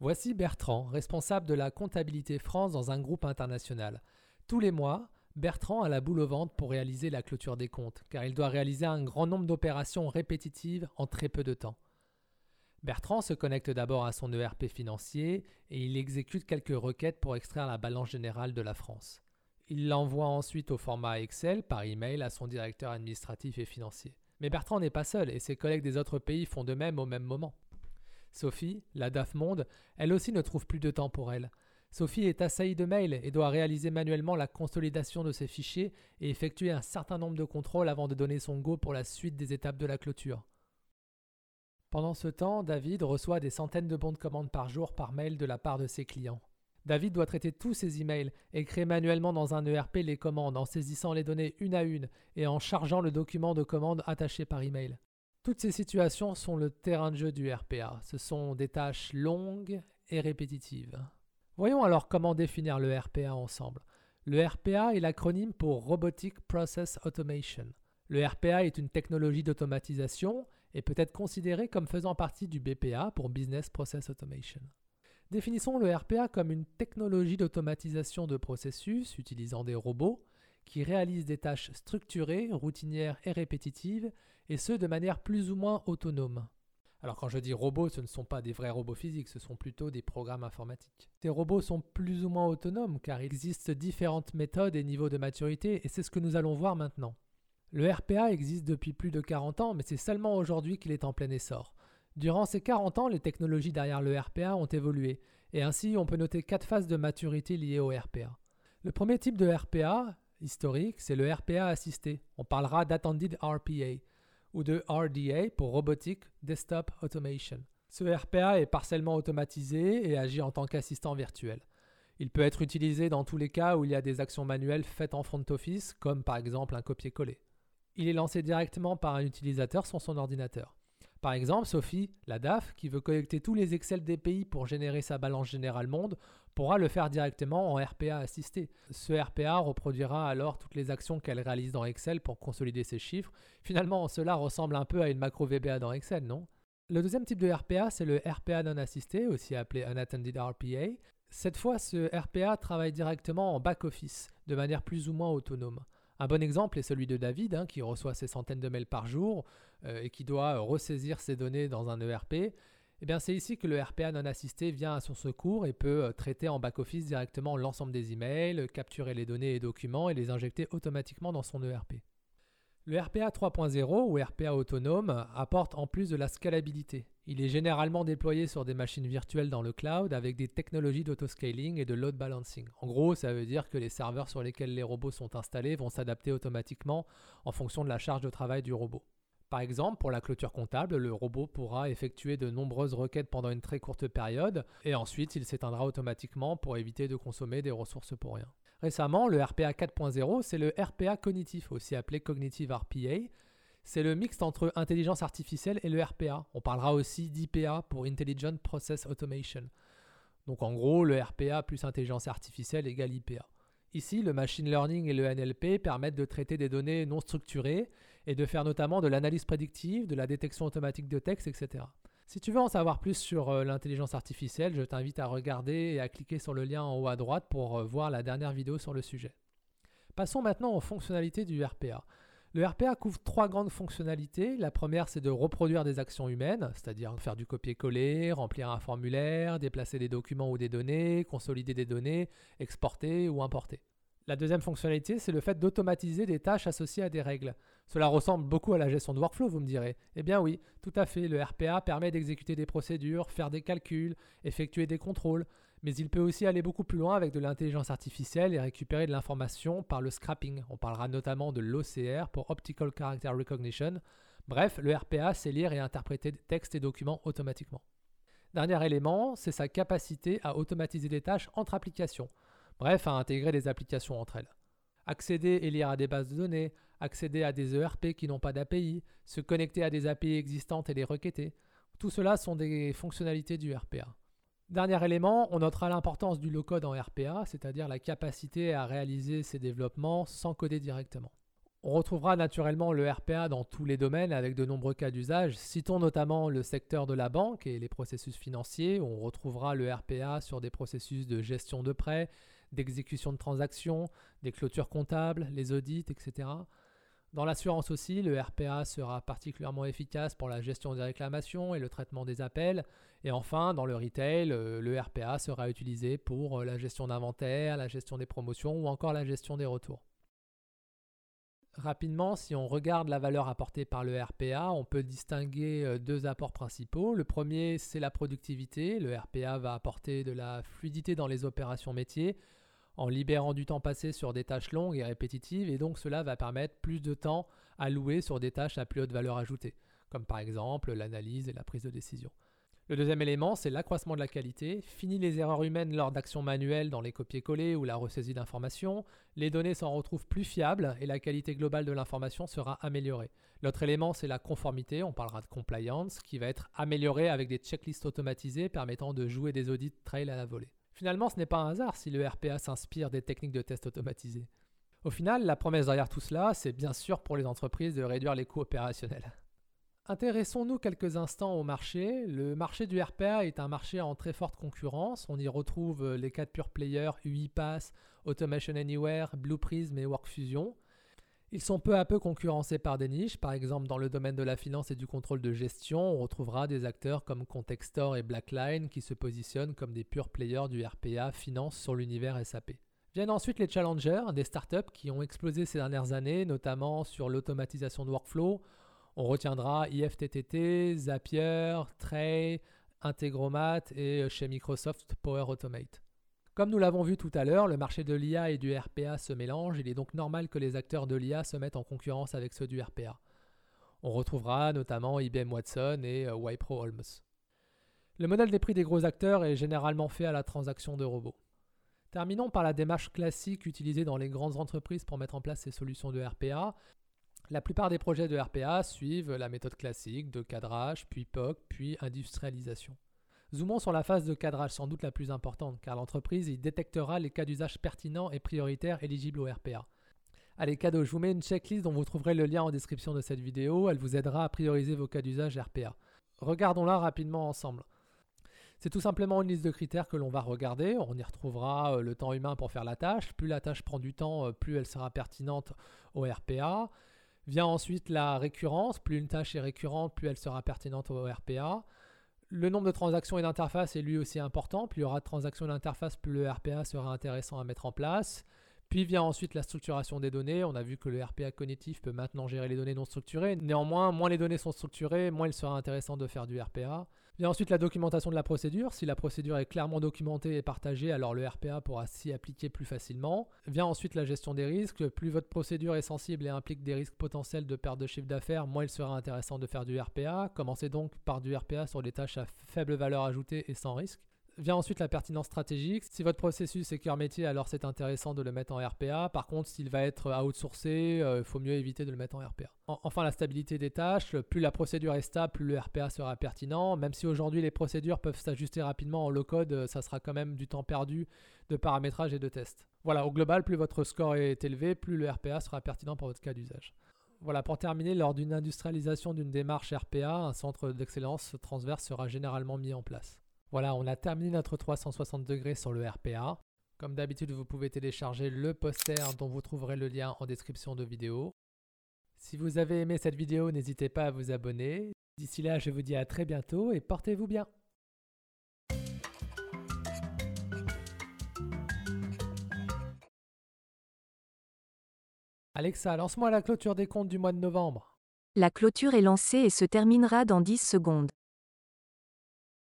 Voici Bertrand, responsable de la comptabilité France dans un groupe international. Tous les mois, Bertrand a la boule au ventre pour réaliser la clôture des comptes, car il doit réaliser un grand nombre d'opérations répétitives en très peu de temps. Bertrand se connecte d'abord à son ERP financier et il exécute quelques requêtes pour extraire la balance générale de la France. Il l'envoie ensuite au format Excel par email à son directeur administratif et financier. Mais Bertrand n'est pas seul et ses collègues des autres pays font de même au même moment. Sophie, la DAF Monde, elle aussi ne trouve plus de temps pour elle. Sophie est assaillie de mails et doit réaliser manuellement la consolidation de ses fichiers et effectuer un certain nombre de contrôles avant de donner son go pour la suite des étapes de la clôture. Pendant ce temps, David reçoit des centaines de bons de commande par jour par mail de la part de ses clients. David doit traiter tous ses emails et créer manuellement dans un ERP les commandes en saisissant les données une à une et en chargeant le document de commande attaché par email. Toutes ces situations sont le terrain de jeu du RPA. Ce sont des tâches longues et répétitives. Voyons alors comment définir le RPA ensemble. Le RPA est l'acronyme pour Robotic Process Automation. Le RPA est une technologie d'automatisation et peut être considéré comme faisant partie du BPA pour Business Process Automation. Définissons le RPA comme une technologie d'automatisation de processus utilisant des robots qui réalisent des tâches structurées, routinières et répétitives, et ce de manière plus ou moins autonome. Alors quand je dis robots, ce ne sont pas des vrais robots physiques, ce sont plutôt des programmes informatiques. Ces robots sont plus ou moins autonomes car il existe différentes méthodes et niveaux de maturité et c'est ce que nous allons voir maintenant. Le RPA existe depuis plus de 40 ans mais c'est seulement aujourd'hui qu'il est en plein essor. Durant ces 40 ans, les technologies derrière le RPA ont évolué et ainsi on peut noter quatre phases de maturité liées au RPA. Le premier type de RPA, historique, c'est le RPA assisté. On parlera d'Attended RPA ou de RDA pour Robotic Desktop Automation. Ce RPA est partiellement automatisé et agit en tant qu'assistant virtuel. Il peut être utilisé dans tous les cas où il y a des actions manuelles faites en front office, comme par exemple un copier-coller. Il est lancé directement par un utilisateur sur son ordinateur. Par exemple, Sophie, la DAF, qui veut collecter tous les Excel pays pour générer sa balance générale monde, pourra le faire directement en RPA assisté. Ce RPA reproduira alors toutes les actions qu'elle réalise dans Excel pour consolider ses chiffres. Finalement, cela ressemble un peu à une macro VBA dans Excel, non? Le deuxième type de RPA, c'est le RPA non assisté, aussi appelé Unattended RPA. Cette fois, ce RPA travaille directement en back-office, de manière plus ou moins autonome. Un bon exemple est celui de David, hein, qui reçoit ses centaines de mails par jour euh, et qui doit ressaisir ses données dans un ERP. Eh bien, c'est ici que le RPA non assisté vient à son secours et peut euh, traiter en back-office directement l'ensemble des emails, capturer les données et documents et les injecter automatiquement dans son ERP. Le RPA 3.0 ou RPA autonome apporte en plus de la scalabilité. Il est généralement déployé sur des machines virtuelles dans le cloud avec des technologies d'autoscaling et de load balancing. En gros, ça veut dire que les serveurs sur lesquels les robots sont installés vont s'adapter automatiquement en fonction de la charge de travail du robot. Par exemple, pour la clôture comptable, le robot pourra effectuer de nombreuses requêtes pendant une très courte période et ensuite il s'éteindra automatiquement pour éviter de consommer des ressources pour rien. Récemment, le RPA 4.0, c'est le RPA cognitif, aussi appelé Cognitive RPA. C'est le mixte entre intelligence artificielle et le RPA. On parlera aussi d'IPA pour Intelligent Process Automation. Donc en gros, le RPA plus intelligence artificielle égale IPA. Ici, le machine learning et le NLP permettent de traiter des données non structurées et de faire notamment de l'analyse prédictive, de la détection automatique de texte, etc. Si tu veux en savoir plus sur euh, l'intelligence artificielle, je t'invite à regarder et à cliquer sur le lien en haut à droite pour euh, voir la dernière vidéo sur le sujet. Passons maintenant aux fonctionnalités du RPA. Le RPA couvre trois grandes fonctionnalités. La première, c'est de reproduire des actions humaines, c'est-à-dire faire du copier-coller, remplir un formulaire, déplacer des documents ou des données, consolider des données, exporter ou importer. La deuxième fonctionnalité, c'est le fait d'automatiser des tâches associées à des règles. Cela ressemble beaucoup à la gestion de workflow, vous me direz. Eh bien oui, tout à fait, le RPA permet d'exécuter des procédures, faire des calculs, effectuer des contrôles, mais il peut aussi aller beaucoup plus loin avec de l'intelligence artificielle et récupérer de l'information par le scrapping. On parlera notamment de l'OCR pour Optical Character Recognition. Bref, le RPA sait lire et interpréter textes et documents automatiquement. Dernier élément, c'est sa capacité à automatiser des tâches entre applications. Bref, à intégrer des applications entre elles. Accéder et lire à des bases de données, accéder à des ERP qui n'ont pas d'API, se connecter à des API existantes et les requêter. Tout cela sont des fonctionnalités du RPA. Dernier élément, on notera l'importance du low-code en RPA, c'est-à-dire la capacité à réaliser ces développements sans coder directement. On retrouvera naturellement le RPA dans tous les domaines avec de nombreux cas d'usage. Citons notamment le secteur de la banque et les processus financiers. On retrouvera le RPA sur des processus de gestion de prêts, d'exécution de transactions, des clôtures comptables, les audits, etc. Dans l'assurance aussi, le RPA sera particulièrement efficace pour la gestion des réclamations et le traitement des appels. Et enfin, dans le retail, euh, le RPA sera utilisé pour euh, la gestion d'inventaire, la gestion des promotions ou encore la gestion des retours. Rapidement, si on regarde la valeur apportée par le RPA, on peut distinguer euh, deux apports principaux. Le premier, c'est la productivité. Le RPA va apporter de la fluidité dans les opérations métiers en libérant du temps passé sur des tâches longues et répétitives, et donc cela va permettre plus de temps alloué sur des tâches à plus haute valeur ajoutée, comme par exemple l'analyse et la prise de décision. Le deuxième élément, c'est l'accroissement de la qualité. Fini les erreurs humaines lors d'actions manuelles dans les copier-coller ou la ressaisie d'informations. Les données s'en retrouvent plus fiables et la qualité globale de l'information sera améliorée. L'autre élément, c'est la conformité. On parlera de compliance qui va être améliorée avec des checklists automatisées permettant de jouer des audits trail à la volée. Finalement, ce n'est pas un hasard si le RPA s'inspire des techniques de test automatisés. Au final, la promesse derrière tout cela, c'est bien sûr pour les entreprises de réduire les coûts opérationnels. Intéressons-nous quelques instants au marché. Le marché du RPA est un marché en très forte concurrence. On y retrouve les quatre pure players UiPath, Automation Anywhere, Blue Prism et WorkFusion. Ils sont peu à peu concurrencés par des niches. Par exemple, dans le domaine de la finance et du contrôle de gestion, on retrouvera des acteurs comme Contextor et Blackline qui se positionnent comme des pure players du RPA finance sur l'univers SAP. Viennent ensuite les challengers, des startups qui ont explosé ces dernières années, notamment sur l'automatisation de workflow, on retiendra IFTTT, Zapier, Tray, Integromat et euh, chez Microsoft Power Automate. Comme nous l'avons vu tout à l'heure, le marché de l'IA et du RPA se mélange, il est donc normal que les acteurs de l'IA se mettent en concurrence avec ceux du RPA. On retrouvera notamment IBM Watson et euh, Wipro Holmes. Le modèle des prix des gros acteurs est généralement fait à la transaction de robots. Terminons par la démarche classique utilisée dans les grandes entreprises pour mettre en place ces solutions de RPA. La plupart des projets de RPA suivent la méthode classique de cadrage, puis POC, puis industrialisation. Zoomons sur la phase de cadrage, sans doute la plus importante, car l'entreprise y détectera les cas d'usage pertinents et prioritaires éligibles au RPA. Allez, cadeau, je vous mets une checklist dont vous trouverez le lien en description de cette vidéo. Elle vous aidera à prioriser vos cas d'usage RPA. Regardons-la rapidement ensemble. C'est tout simplement une liste de critères que l'on va regarder. On y retrouvera euh, le temps humain pour faire la tâche. Plus la tâche prend du temps, euh, plus elle sera pertinente au RPA. Vient ensuite la récurrence. Plus une tâche est récurrente, plus elle sera pertinente au RPA. Le nombre de transactions et d'interfaces est lui aussi important. Plus il y aura de transactions et d'interfaces, plus le RPA sera intéressant à mettre en place. Puis vient ensuite la structuration des données. On a vu que le RPA cognitif peut maintenant gérer les données non structurées. Néanmoins, moins les données sont structurées, moins il sera intéressant de faire du RPA. Vient ensuite la documentation de la procédure. Si la procédure est clairement documentée et partagée, alors le RPA pourra s'y appliquer plus facilement. Vient ensuite la gestion des risques. Plus votre procédure est sensible et implique des risques potentiels de perte de chiffre d'affaires, moins il sera intéressant de faire du RPA. Commencez donc par du RPA sur des tâches à faible valeur ajoutée et sans risque. Vient ensuite la pertinence stratégique. Si votre processus est cœur métier, alors c'est intéressant de le mettre en RPA. Par contre, s'il va être outsourcé, il euh, faut mieux éviter de le mettre en RPA. enfin, la stabilité des tâches. Plus la procédure est stable, plus le RPA sera pertinent. Même si aujourd'hui les procédures peuvent s'ajuster rapidement en low code, euh, ça sera quand même du temps perdu de paramétrage et de test. Voilà, au global, plus votre score est élevé, plus le RPA sera pertinent pour votre cas d'usage. Voilà, pour terminer, lors d'une industrialisation d'une démarche RPA, un centre d'excellence transverse sera généralement mis en place. Voilà, on a terminé notre 360 degrés sur le RPA. Comme d'habitude, vous pouvez télécharger le poster dont vous trouverez le lien en description de vidéo. Si vous avez aimé cette vidéo, n'hésitez pas à vous abonner. D'ici là, je vous dis à très bientôt et portez-vous bien. Alexa, lance-moi la clôture des comptes du mois de novembre. La clôture est lancée et se terminera dans 10 secondes.